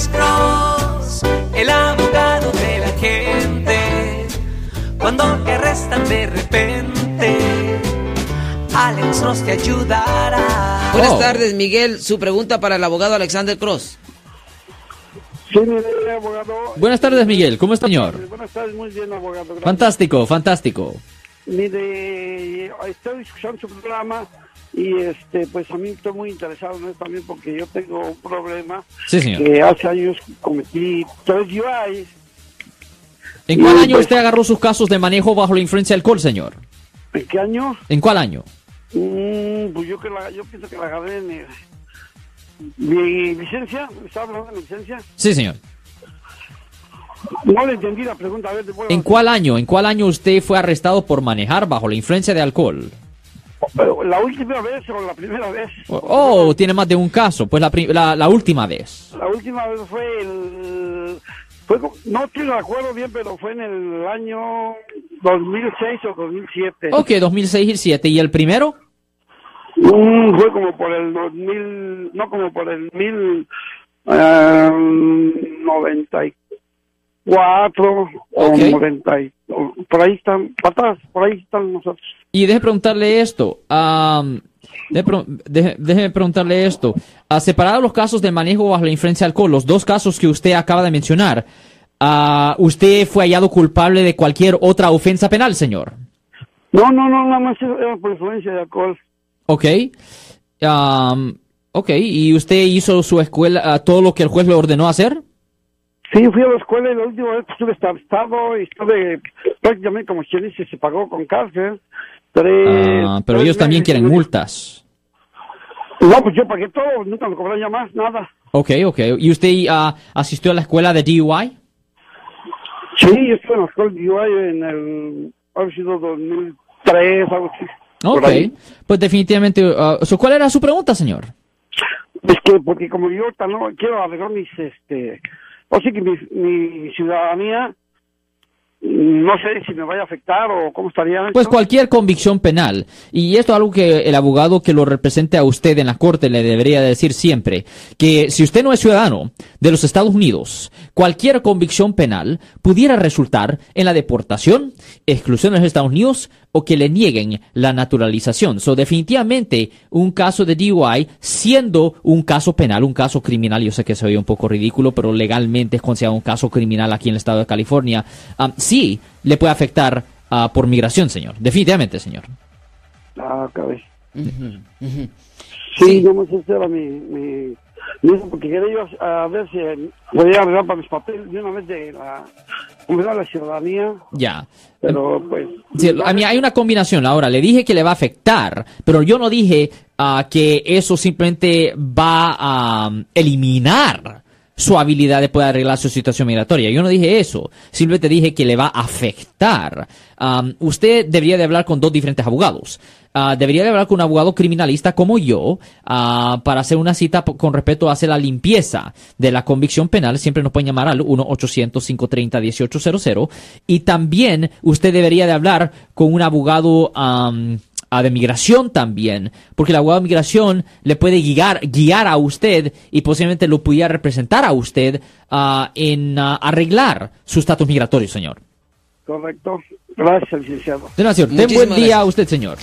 Alex Cross, el abogado de la gente. Cuando te arrestan de repente, Alex Cross te ayudará. Buenas tardes, Miguel. Su pregunta para el abogado Alexander Cross. Sí, abogado. Buenas tardes, Miguel. ¿Cómo está, señor? Buenas tardes, muy bien, abogado. gracias. Fantástico, fantástico. Mire, estoy escuchando su programa y este, pues a mí estoy muy interesado en también porque yo tengo un problema Sí, señor. que hace años cometí tres UIs. ¿En cuál Y, año pues- usted agarró sus casos de manejo bajo la influencia del alcohol, señor? ¿En qué año? ¿En cuál año? Mm, pues yo que la, yo pienso que la agarré en eh, mi licencia, ¿me estaba hablando de mi licencia? Sí, señor. No le entendí la pregunta, a ver, ¿En cuál año? ¿En cuál año usted fue arrestado por manejar bajo la influencia de alcohol? Pero, ¿La última vez o la primera vez? Oh, tiene más de un caso. Pues la, la, la última vez. La última vez fue el... Fue, no te acuerdo bien, pero fue en el año 2006 o 2007. Ok, 2006 y 2007. ¿Y el primero? Mm, fue como por el 2000, no como por el mil eh, 94 Ok. o 90, y- o- por ahí están, para atrás, por ahí están nosotros. Y deje preguntarle esto. am, deje deje- déjeme preguntarle esto. A separar los casos de manejo bajo la influencia de alcohol, los dos casos que usted acaba de mencionar, ah, ¿usted fue hallado culpable de cualquier otra ofensa penal, señor? No, no, no, nada más era por influencia de alcohol. Ok. Am, ok, ¿y usted hizo su escuela, ah, todo lo que el juez le ordenó hacer? Sí, fui a la escuela y la última vez estuve estado y estuve prácticamente como quien dice, se pagó con cárcel. Tres- Ah, pero tres ellos también meses. quieren multas. No, pues yo pagué todo, nunca me cobraron ya más, nada. Ok, ok. ¿Y usted ah, asistió a la escuela de DUI? Sí, yo estuve en la escuela de UI en el, ha sido 2003, algo así. Ok. Pues definitivamente. ah, so, ¿Cuál era su pregunta, señor? Es que, porque como yo no quiero arreglar mis, este, o sí que mi, mi ciudadanía, no sé si me vaya a afectar o cómo estaría. Pues cualquier convicción penal. Y esto es algo que el abogado que lo represente a usted en la corte le debería decir siempre. Que si usted no es ciudadano de los Estados Unidos, cualquier convicción penal pudiera resultar en la deportación, exclusión de los Estados Unidos o que le nieguen la naturalización. So, definitivamente, un caso de DUI, siendo un caso penal, un caso criminal, yo sé que se oye un poco ridículo, pero legalmente es considerado un caso criminal aquí en el estado de California, um, sí le puede afectar ah, por migración, señor. Definitivamente, señor. Ah. Ujú. Sí, no sé si era mi, mi, mi porque quería yo a ver si podía arreglar para mis papeles de una vez de la, era la ciudadanía, Ya. pero pues... Sí, a mí hay una combinación. Ahora, le dije que le va a afectar, pero yo no dije ah, que eso simplemente va a um, eliminar su habilidad de poder arreglar su situación migratoria. Yo no dije eso. Simplemente dije que le va a afectar. Usted debería de hablar con dos diferentes abogados. Ah, debería de hablar con un abogado criminalista como yo ah, para hacer una cita con respecto a hacer la limpieza de la convicción penal. Siempre nos pueden llamar al 1-800-530-1800. Y también usted debería de hablar con un abogado ah, de migración también, porque el abogado de migración le puede guiar, guiar a usted y posiblemente lo pudiera representar a usted ah, en ah, arreglar su estatus migratorio, señor. Correcto. Gracias, licenciado. De nada, señor. Ten buen día gracias. a usted, señor.